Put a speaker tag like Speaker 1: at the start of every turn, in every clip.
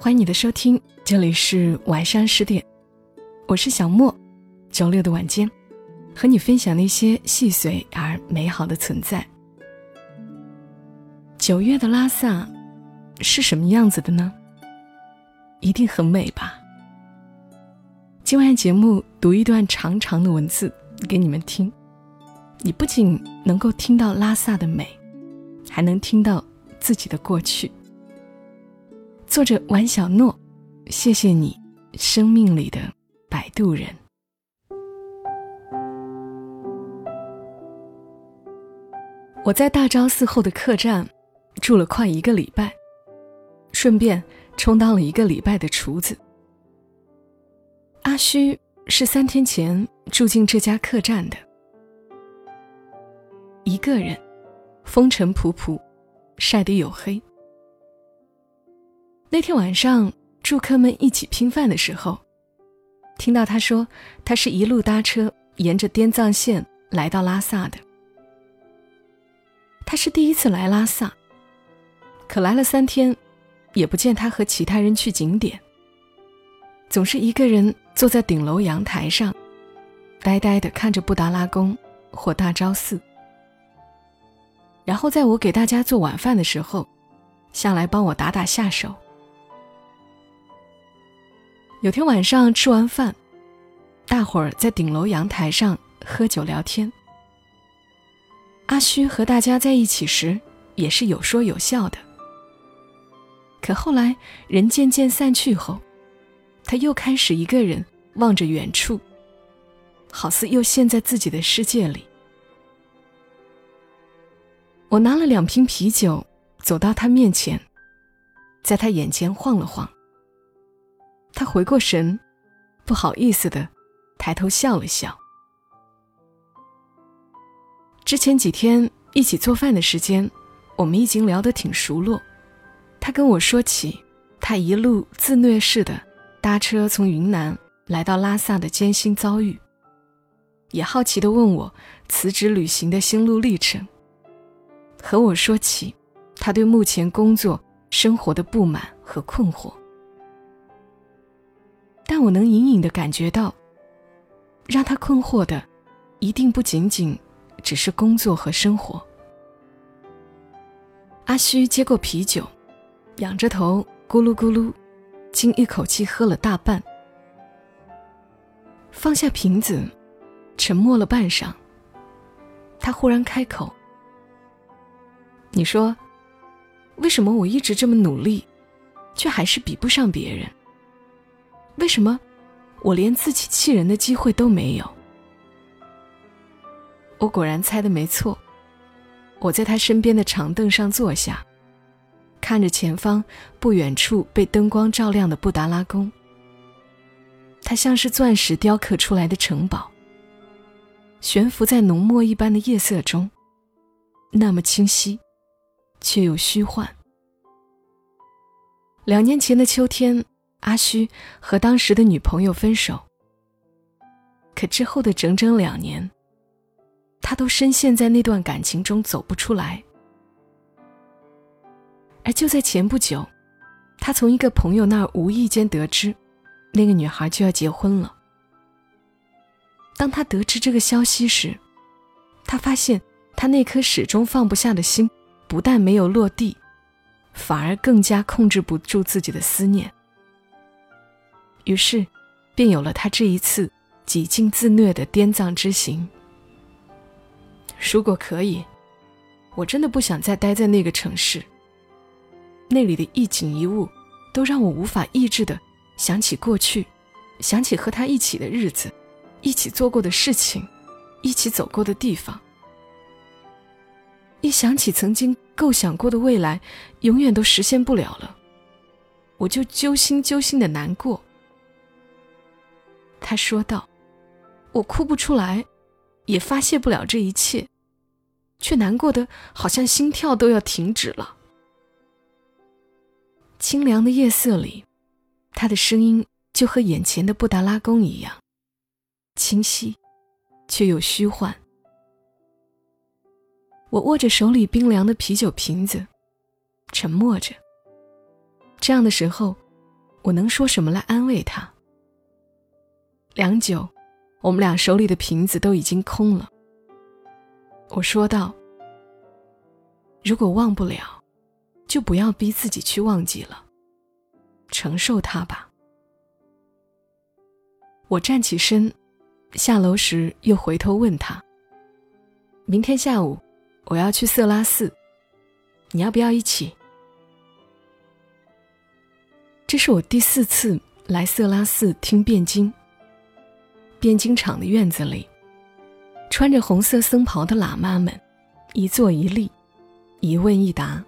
Speaker 1: 欢迎你的收听，这里是晚上十点，我是小莫。周六的晚间，和你分享那些细碎而美好的存在。九月的拉萨是什么样子的呢？一定很美吧。今晚节目读一段长长的文字给你们听，你不仅能够听到拉萨的美，还能听到自己的过去。作者王小诺，谢谢你，生命里的摆渡人。我在大昭寺后的客栈住了快一个礼拜，顺便充当了一个礼拜的厨子。阿虚是三天前住进这家客栈的，一个人，风尘仆仆，晒得黝黑。那天晚上，住客们一起拼饭的时候，听到他说，他是一路搭车沿着滇藏线来到拉萨的。他是第一次来拉萨，可来了三天，也不见他和其他人去景点，总是一个人坐在顶楼阳台上，呆呆地看着布达拉宫或大昭寺。然后在我给大家做晚饭的时候，下来帮我打打下手。有天晚上吃完饭，大伙儿在顶楼阳台上喝酒聊天。阿虚和大家在一起时也是有说有笑的。可后来人渐渐散去后，他又开始一个人望着远处，好似又陷在自己的世界里。我拿了两瓶啤酒，走到他面前，在他眼前晃了晃。他回过神，不好意思的抬头笑了笑。之前几天一起做饭的时间，我们已经聊得挺熟络。他跟我说起他一路自虐式的搭车从云南来到拉萨的艰辛遭遇，也好奇的问我辞职旅行的心路历程，和我说起他对目前工作生活的不满和困惑。但我能隐隐的感觉到，让他困惑的，一定不仅仅只是工作和生活。阿虚接过啤酒，仰着头咕噜咕噜，竟一口气喝了大半。放下瓶子，沉默了半晌，他忽然开口：“你说，为什么我一直这么努力，却还是比不上别人？”为什么我连自欺欺人的机会都没有？我果然猜的没错。我在他身边的长凳上坐下，看着前方不远处被灯光照亮的布达拉宫。它像是钻石雕刻出来的城堡，悬浮在浓墨一般的夜色中，那么清晰，却又虚幻。两年前的秋天。阿虚和当时的女朋友分手，可之后的整整两年，他都深陷在那段感情中走不出来。而就在前不久，他从一个朋友那儿无意间得知，那个女孩就要结婚了。当他得知这个消息时，他发现他那颗始终放不下的心，不但没有落地，反而更加控制不住自己的思念。于是，便有了他这一次几近自虐的滇藏之行。如果可以，我真的不想再待在那个城市。那里的一景一物，都让我无法抑制的想起过去，想起和他一起的日子，一起做过的事情，一起走过的地方。一想起曾经构想过的未来，永远都实现不了了，我就揪心揪心的难过。他说道：“我哭不出来，也发泄不了这一切，却难过的好像心跳都要停止了。”清凉的夜色里，他的声音就和眼前的布达拉宫一样，清晰，却又虚幻。我握着手里冰凉的啤酒瓶子，沉默着。这样的时候，我能说什么来安慰他？良久，我们俩手里的瓶子都已经空了。我说道：“如果忘不了，就不要逼自己去忘记了，承受它吧。”我站起身，下楼时又回头问他：“明天下午我要去色拉寺，你要不要一起？”这是我第四次来色拉寺听辩经。辩经场的院子里，穿着红色僧袍的喇嘛们，一坐一立，一问一答。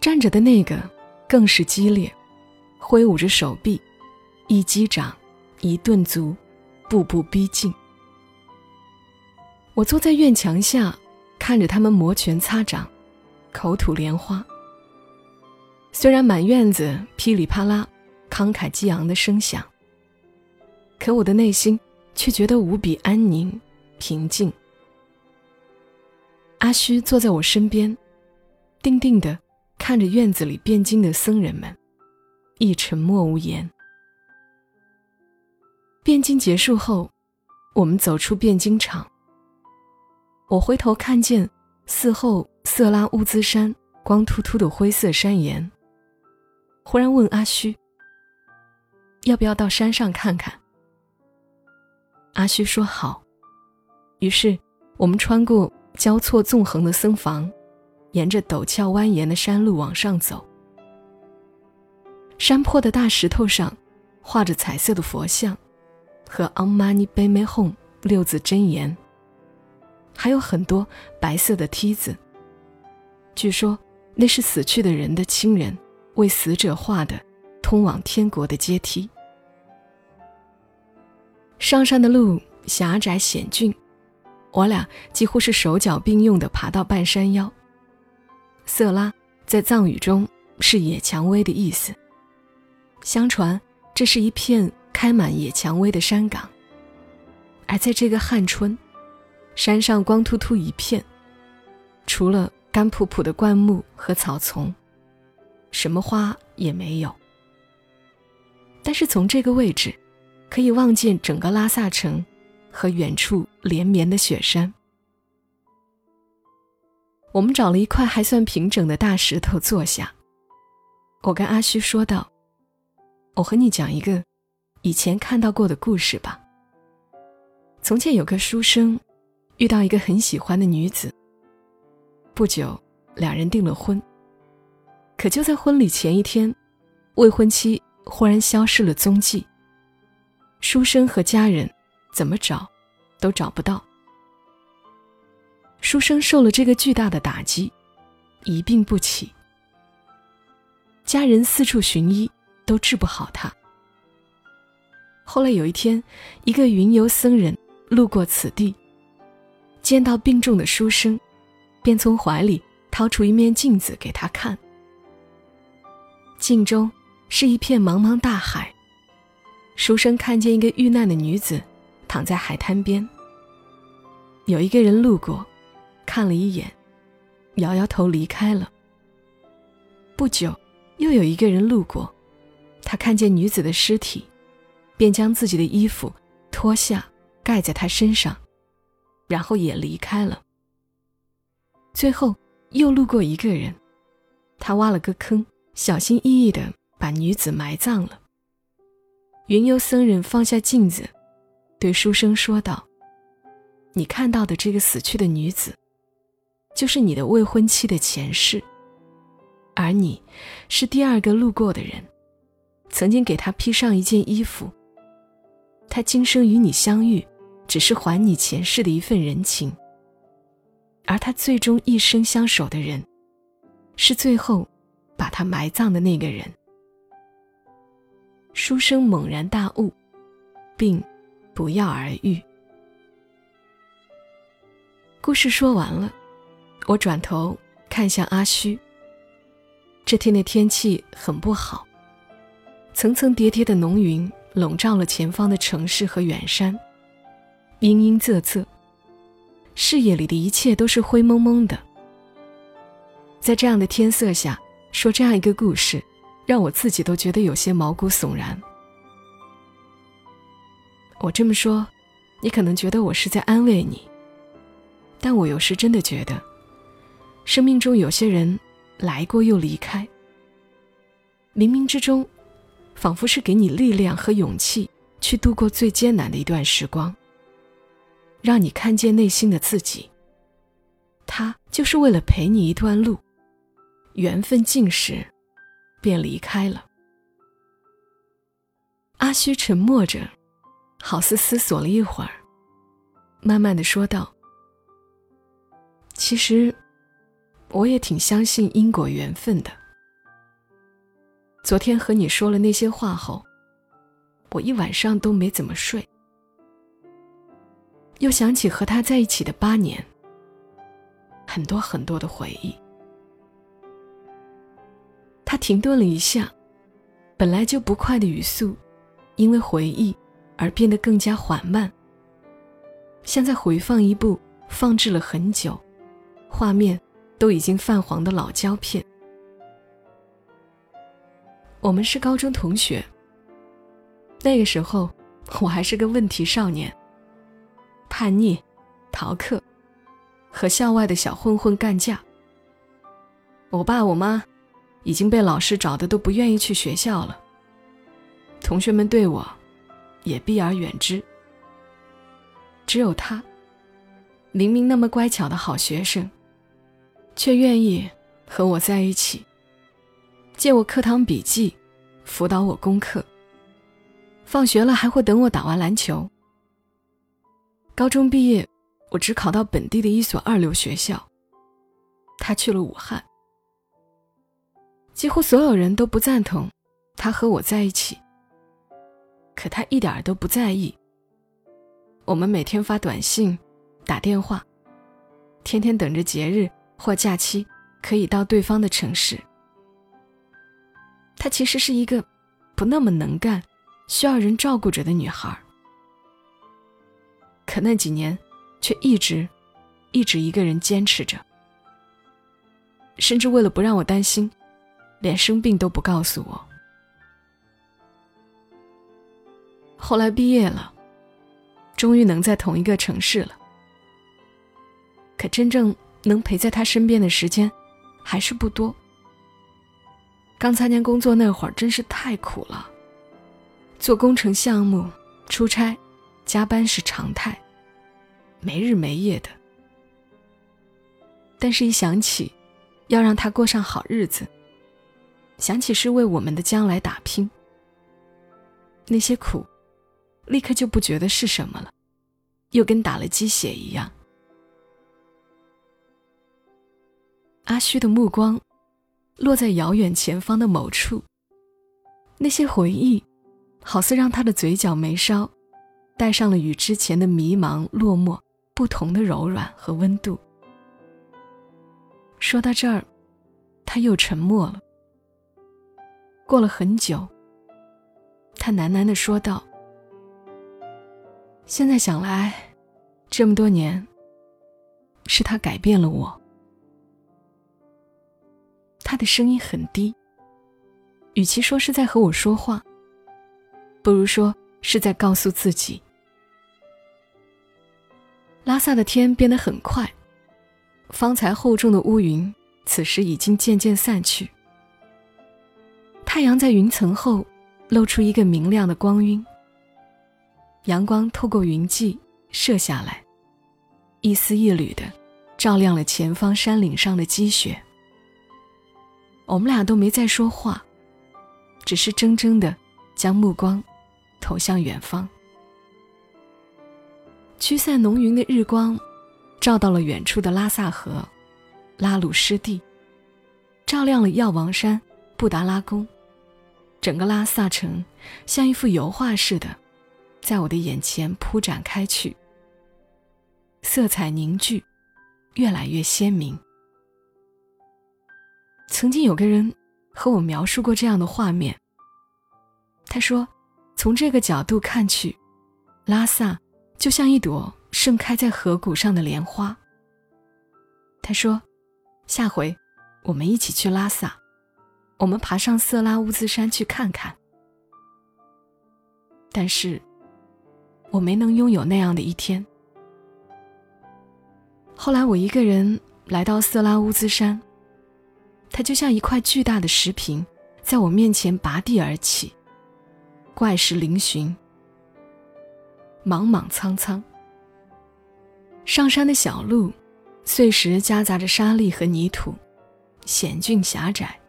Speaker 1: 站着的那个更是激烈，挥舞着手臂，一击掌，一顿足，步步逼近。我坐在院墙下，看着他们摩拳擦掌，口吐莲花。虽然满院子噼里啪啦、慷慨激昂的声响。可我的内心却觉得无比安宁、平静。阿虚坐在我身边，定定地看着院子里辩经的僧人们，亦沉默无言。辩经结束后，我们走出辩经场。我回头看见寺后色拉乌兹山光秃秃的灰色山岩，忽然问阿虚：“要不要到山上看看？”阿虚说好，于是我们穿过交错纵横的僧房，沿着陡峭蜿蜒的山路往上走。山坡的大石头上画着彩色的佛像和 “Om Mani p a m e Hum” 六字真言，还有很多白色的梯子。据说那是死去的人的亲人为死者画的通往天国的阶梯。上山的路狭窄险峻，我俩几乎是手脚并用地爬到半山腰。色拉在藏语中是野蔷薇的意思。相传这是一片开满野蔷薇的山岗，而在这个旱春，山上光秃秃一片，除了干扑扑的灌木和草丛，什么花也没有。但是从这个位置。可以望见整个拉萨城和远处连绵的雪山。我们找了一块还算平整的大石头坐下。我跟阿虚说道：“我和你讲一个以前看到过的故事吧。从前有个书生遇到一个很喜欢的女子，不久两人订了婚。可就在婚礼前一天，未婚妻忽然消失了踪迹。”书生和家人怎么找，都找不到。书生受了这个巨大的打击，一病不起。家人四处寻医，都治不好他。后来有一天，一个云游僧人路过此地，见到病重的书生，便从怀里掏出一面镜子给他看。镜中是一片茫茫大海。书生看见一个遇难的女子躺在海滩边。有一个人路过，看了一眼，摇摇头离开了。不久，又有一个人路过，他看见女子的尸体，便将自己的衣服脱下盖在她身上，然后也离开了。最后又路过一个人，他挖了个坑，小心翼翼地把女子埋葬了。云游僧人放下镜子，对书生说道：“你看到的这个死去的女子，就是你的未婚妻的前世，而你是第二个路过的人，曾经给她披上一件衣服。她今生与你相遇，只是还你前世的一份人情。而她最终一生相守的人，是最后把她埋葬的那个人。”书生猛然大悟，并不药而愈。故事说完了，我转头看向阿虚。这天的天气很不好，层层叠叠的浓云笼罩了前方的城市和远山，阴阴仄仄，视野里的一切都是灰蒙蒙的。在这样的天色下，说这样一个故事。让我自己都觉得有些毛骨悚然。我这么说，你可能觉得我是在安慰你，但我有时真的觉得，生命中有些人来过又离开，冥冥之中，仿佛是给你力量和勇气去度过最艰难的一段时光，让你看见内心的自己。他就是为了陪你一段路，缘分尽时，便离开了。阿虚沉默着。好似思索了一会儿，慢慢的说道：“其实，我也挺相信因果缘分的。昨天和你说了那些话后，我一晚上都没怎么睡，又想起和他在一起的八年，很多很多的回忆。”他停顿了一下，本来就不快的语速，因为回忆。而变得更加缓慢，像在回放一部放置了很久、画面都已经泛黄的老胶片。我们是高中同学，那个时候我还是个问题少年，叛逆、逃课，和校外的小混混干架。我爸我妈已经被老师找的都不愿意去学校了，同学们对我。也避而远之。只有他，明明那么乖巧的好学生，却愿意和我在一起，借我课堂笔记，辅导我功课。放学了还会等我打完篮球。高中毕业，我只考到本地的一所二流学校，他去了武汉。几乎所有人都不赞同他和我在一起。可他一点都不在意。我们每天发短信、打电话，天天等着节日或假期可以到对方的城市。她其实是一个不那么能干、需要人照顾着的女孩。可那几年，却一直、一直一个人坚持着，甚至为了不让我担心，连生病都不告诉我。后来毕业了，终于能在同一个城市了。可真正能陪在他身边的时间，还是不多。刚参加工作那会儿，真是太苦了，做工程项目、出差、加班是常态，没日没夜的。但是，一想起要让他过上好日子，想起是为我们的将来打拼，那些苦。立刻就不觉得是什么了，又跟打了鸡血一样。阿虚的目光落在遥远前方的某处，那些回忆，好似让他的嘴角眉梢带上了与之前的迷茫落寞不同的柔软和温度。说到这儿，他又沉默了。过了很久，他喃喃的说道。现在想来，这么多年，是他改变了我。他的声音很低，与其说是在和我说话，不如说是在告诉自己。拉萨的天变得很快，方才厚重的乌云，此时已经渐渐散去。太阳在云层后露出一个明亮的光晕。阳光透过云际射下来，一丝一缕的照亮了前方山岭上的积雪。我们俩都没再说话，只是怔怔的将目光投向远方。驱散浓云的日光，照到了远处的拉萨河、拉鲁湿地，照亮了药王山、布达拉宫，整个拉萨城像一幅油画似的。在我的眼前铺展开去，色彩凝聚，越来越鲜明。曾经有个人和我描述过这样的画面。他说，从这个角度看去，拉萨就像一朵盛开在河谷上的莲花。他说，下回我们一起去拉萨，我们爬上色拉乌兹山去看看。但是，我没能拥有那样的一天。后来，我一个人来到色拉乌兹山，它就像一块巨大的石屏，在我面前拔地而起，怪石嶙峋，莽莽苍苍。上山的小路，碎石夹杂着沙砾和泥土，险峻狭窄，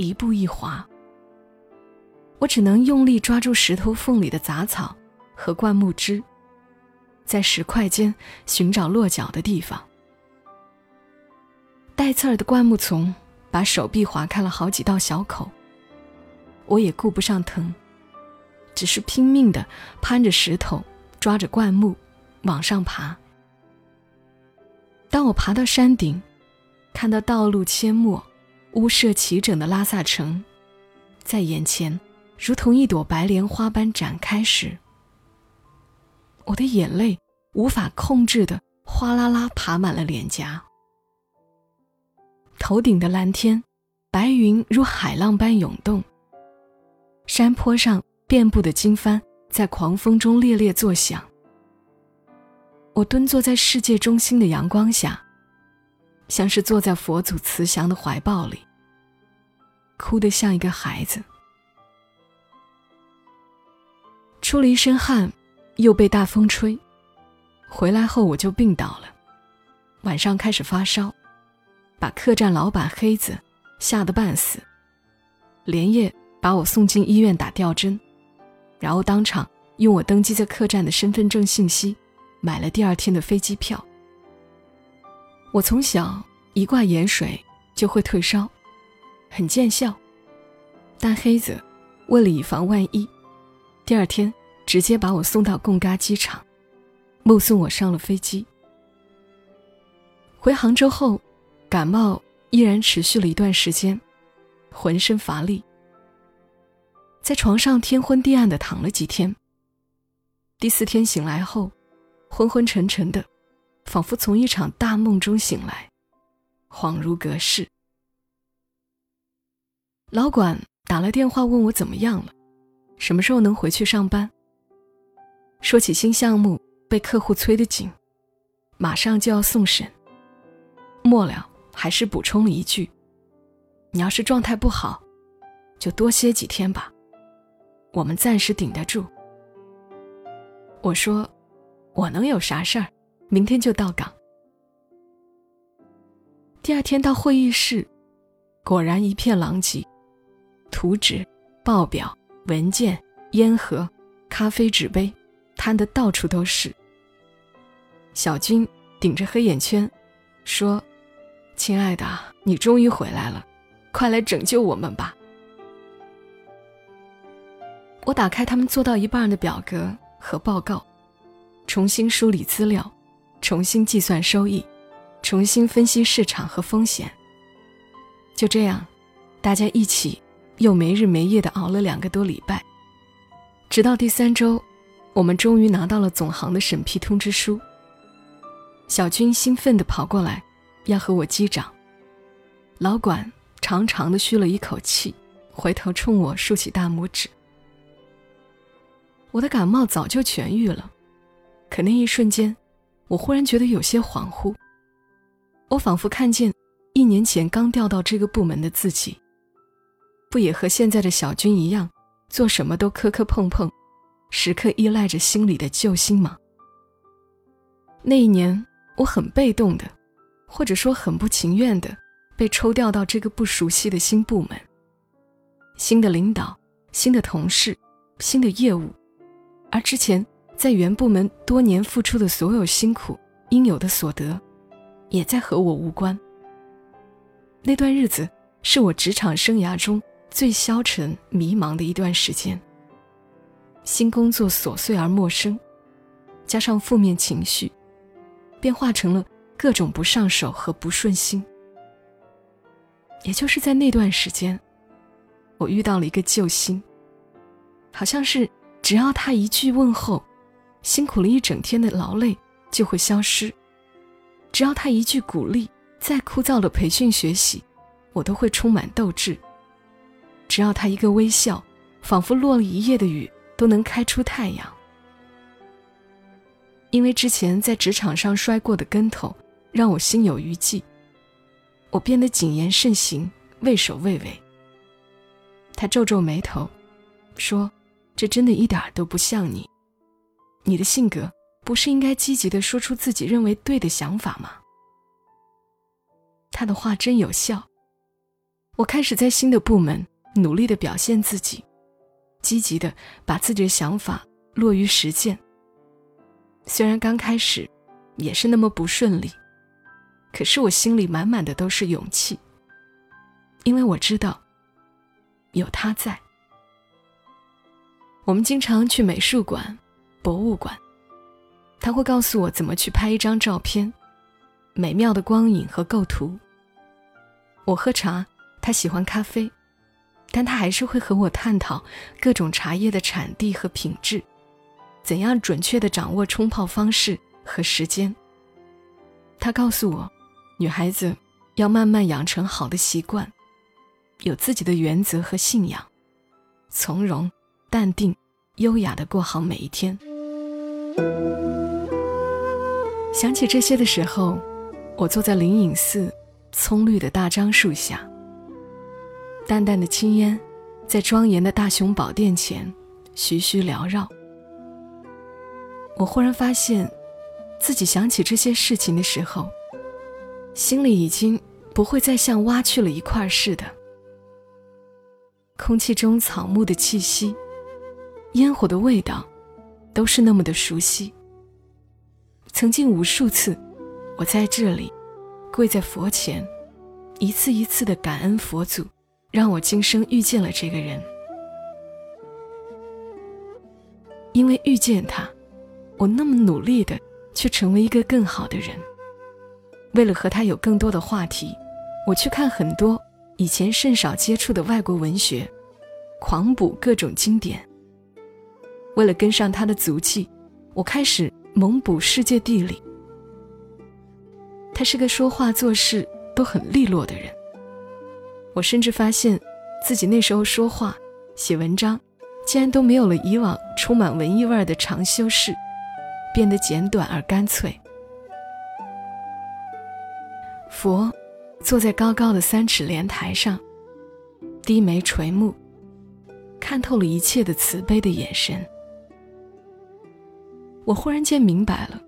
Speaker 1: 一步一滑。我只能用力抓住石头缝里的杂草和灌木枝，在石块间寻找落脚的地方。带刺儿的灌木丛把手臂划开了好几道小口。我也顾不上疼，只是拼命地攀着石头，抓着灌木往上爬。当我爬到山顶，看到道路阡陌、屋舍齐整的拉萨城在眼前，如同一朵白莲花般展开时，我的眼泪无法控制的哗啦啦爬满了脸颊。头顶的蓝天，白云如海浪般涌动。山坡上遍布的经幡在狂风中猎猎作响。我蹲坐在世界中心的阳光下，像是坐在佛祖慈祥的怀抱里，哭得像一个孩子。出了一身汗，又被大风吹，回来后我就病倒了，晚上开始发烧，把客栈老板黑子吓得半死，连夜把我送进医院打吊针，然后当场用我登记在客栈的身份证信息。买了第二天的飞机票。我从小一挂盐水就会退烧，很见效。但黑子为了以防万一，第二天直接把我送到贡嘎机场，目送我上了飞机。回杭州后，感冒依然持续了一段时间，浑身乏力，在床上天昏地暗的躺了几天。第四天醒来后。昏昏沉沉的，仿佛从一场大梦中醒来，恍如隔世。老管打了电话问我怎么样了，什么时候能回去上班。说起新项目被客户催得紧，马上就要送审。末了还是补充了一句：“你要是状态不好，就多歇几天吧，我们暂时顶得住。”我说。我能有啥事儿？明天就到岗。第二天到会议室，果然一片狼藉，图纸、报表、文件、烟盒、咖啡纸杯，摊的到处都是。小军顶着黑眼圈，说：“亲爱的，你终于回来了，快来拯救我们吧！”我打开他们做到一半的表格和报告。重新梳理资料，重新计算收益，重新分析市场和风险。就这样，大家一起又没日没夜的熬了两个多礼拜，直到第三周，我们终于拿到了总行的审批通知书。小军兴奋地跑过来，要和我击掌。老管长长的吁了一口气，回头冲我竖起大拇指。我的感冒早就痊愈了。可那一瞬间，我忽然觉得有些恍惚。我仿佛看见一年前刚调到这个部门的自己，不也和现在的小军一样，做什么都磕磕碰碰，时刻依赖着心里的救星吗？那一年，我很被动的，或者说很不情愿的，被抽调到这个不熟悉的新部门，新的领导、新的同事、新的业务，而之前。在原部门多年付出的所有辛苦，应有的所得，也在和我无关。那段日子是我职场生涯中最消沉、迷茫的一段时间。新工作琐碎而陌生，加上负面情绪，便化成了各种不上手和不顺心。也就是在那段时间，我遇到了一个救星，好像是只要他一句问候。辛苦了一整天的劳累就会消失，只要他一句鼓励，再枯燥的培训学习，我都会充满斗志，只要他一个微笑，仿佛落了一夜的雨都能开出太阳。因为之前在职场上摔过的跟头，让我心有余悸，我变得谨言慎行，畏首畏尾。他皱皱眉头，说：“这真的一点都不像你，你的性格不是应该积极的说出自己认为对的想法吗？”他的话真有效，我开始在新的部门努力的表现自己，积极的把自己的想法落于实践。虽然刚开始也是那么不顺利，可是我心里满满的都是勇气，因为我知道有他在。我们经常去美术馆、博物馆，他会告诉我怎么去拍一张照片，美妙的光影和构图。我喝茶，他喜欢咖啡，但他还是会和我探讨各种茶叶的产地和品质。怎样准确地掌握冲泡方式和时间？他告诉我，女孩子要慢慢养成好的习惯，有自己的原则和信仰，从容、淡定、优雅地过好每一天。想起这些的时候，我坐在灵隐寺葱绿的大樟树下，淡淡的青烟在庄严的大雄宝殿前徐徐缭绕。我忽然发现，自己想起这些事情的时候，心里已经不会再像挖去了一块似的。空气中草木的气息，烟火的味道，都是那么的熟悉。曾经无数次，我在这里跪在佛前，一次一次的感恩佛祖，让我今生遇见了这个人，因为遇见他。我那么努力的去成为一个更好的人，为了和他有更多的话题，我去看很多以前甚少接触的外国文学，狂补各种经典。为了跟上他的足迹，我开始猛补世界地理。他是个说话做事都很利落的人，我甚至发现自己那时候说话、写文章，竟然都没有了以往充满文艺味儿的长修饰。变得简短而干脆。佛坐在高高的三尺莲台上，低眉垂目，看透了一切的慈悲的眼神。我忽然间明白了，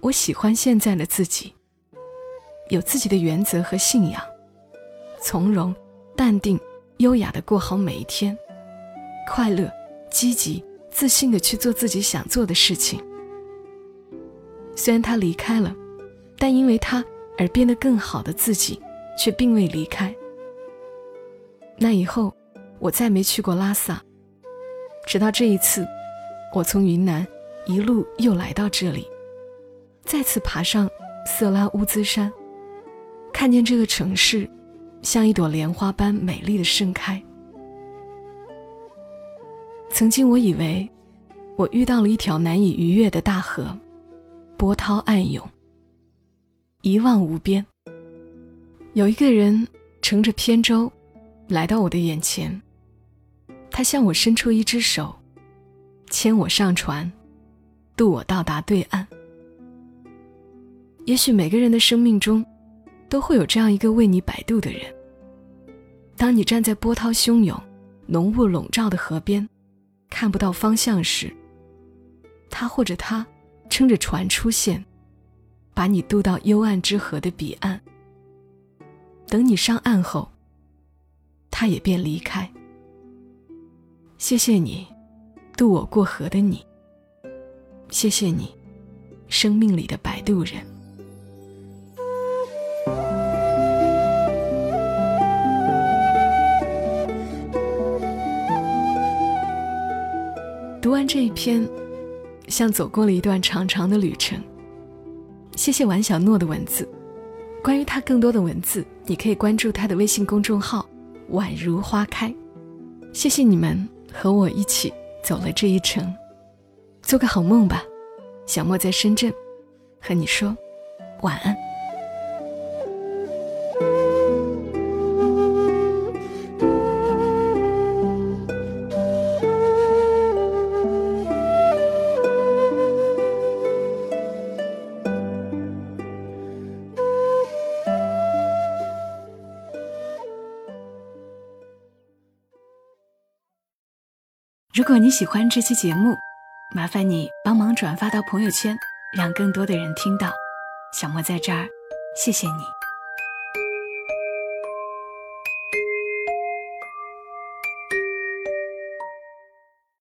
Speaker 1: 我喜欢现在的自己，有自己的原则和信仰，从容、淡定、优雅的过好每一天，快乐、积极、自信的去做自己想做的事情。虽然他离开了，但因为他而变得更好的自己，却并未离开。那以后，我再没去过拉萨。直到这一次，我从云南一路又来到这里，再次爬上色拉乌兹山，看见这个城市像一朵莲花般美丽的盛开。曾经我以为，我遇到了一条难以逾越的大河。波涛暗涌，一望无边。有一个人乘着扁舟来到我的眼前，他向我伸出一只手，牵我上船，渡我到达对岸。也许每个人的生命中，都会有这样一个为你摆渡的人。当你站在波涛汹涌、浓雾笼罩的河边，看不到方向时，他或者他。撑着船出现，把你渡到幽暗之河的彼岸。等你上岸后，他也便离开。谢谢你，渡我过河的你。谢谢你，生命里的摆渡人。读完这一篇。像走过了一段长长的旅程。谢谢王小诺的文字。关于他更多的文字，你可以关注他的微信公众号“宛如花开”。谢谢你们和我一起走了这一程，做个好梦吧小莫在深圳和你说晚安。
Speaker 2: 如果你喜欢这期节目麻烦你帮忙转发到朋友圈，让更多的人听到。小莫在这儿，谢谢你。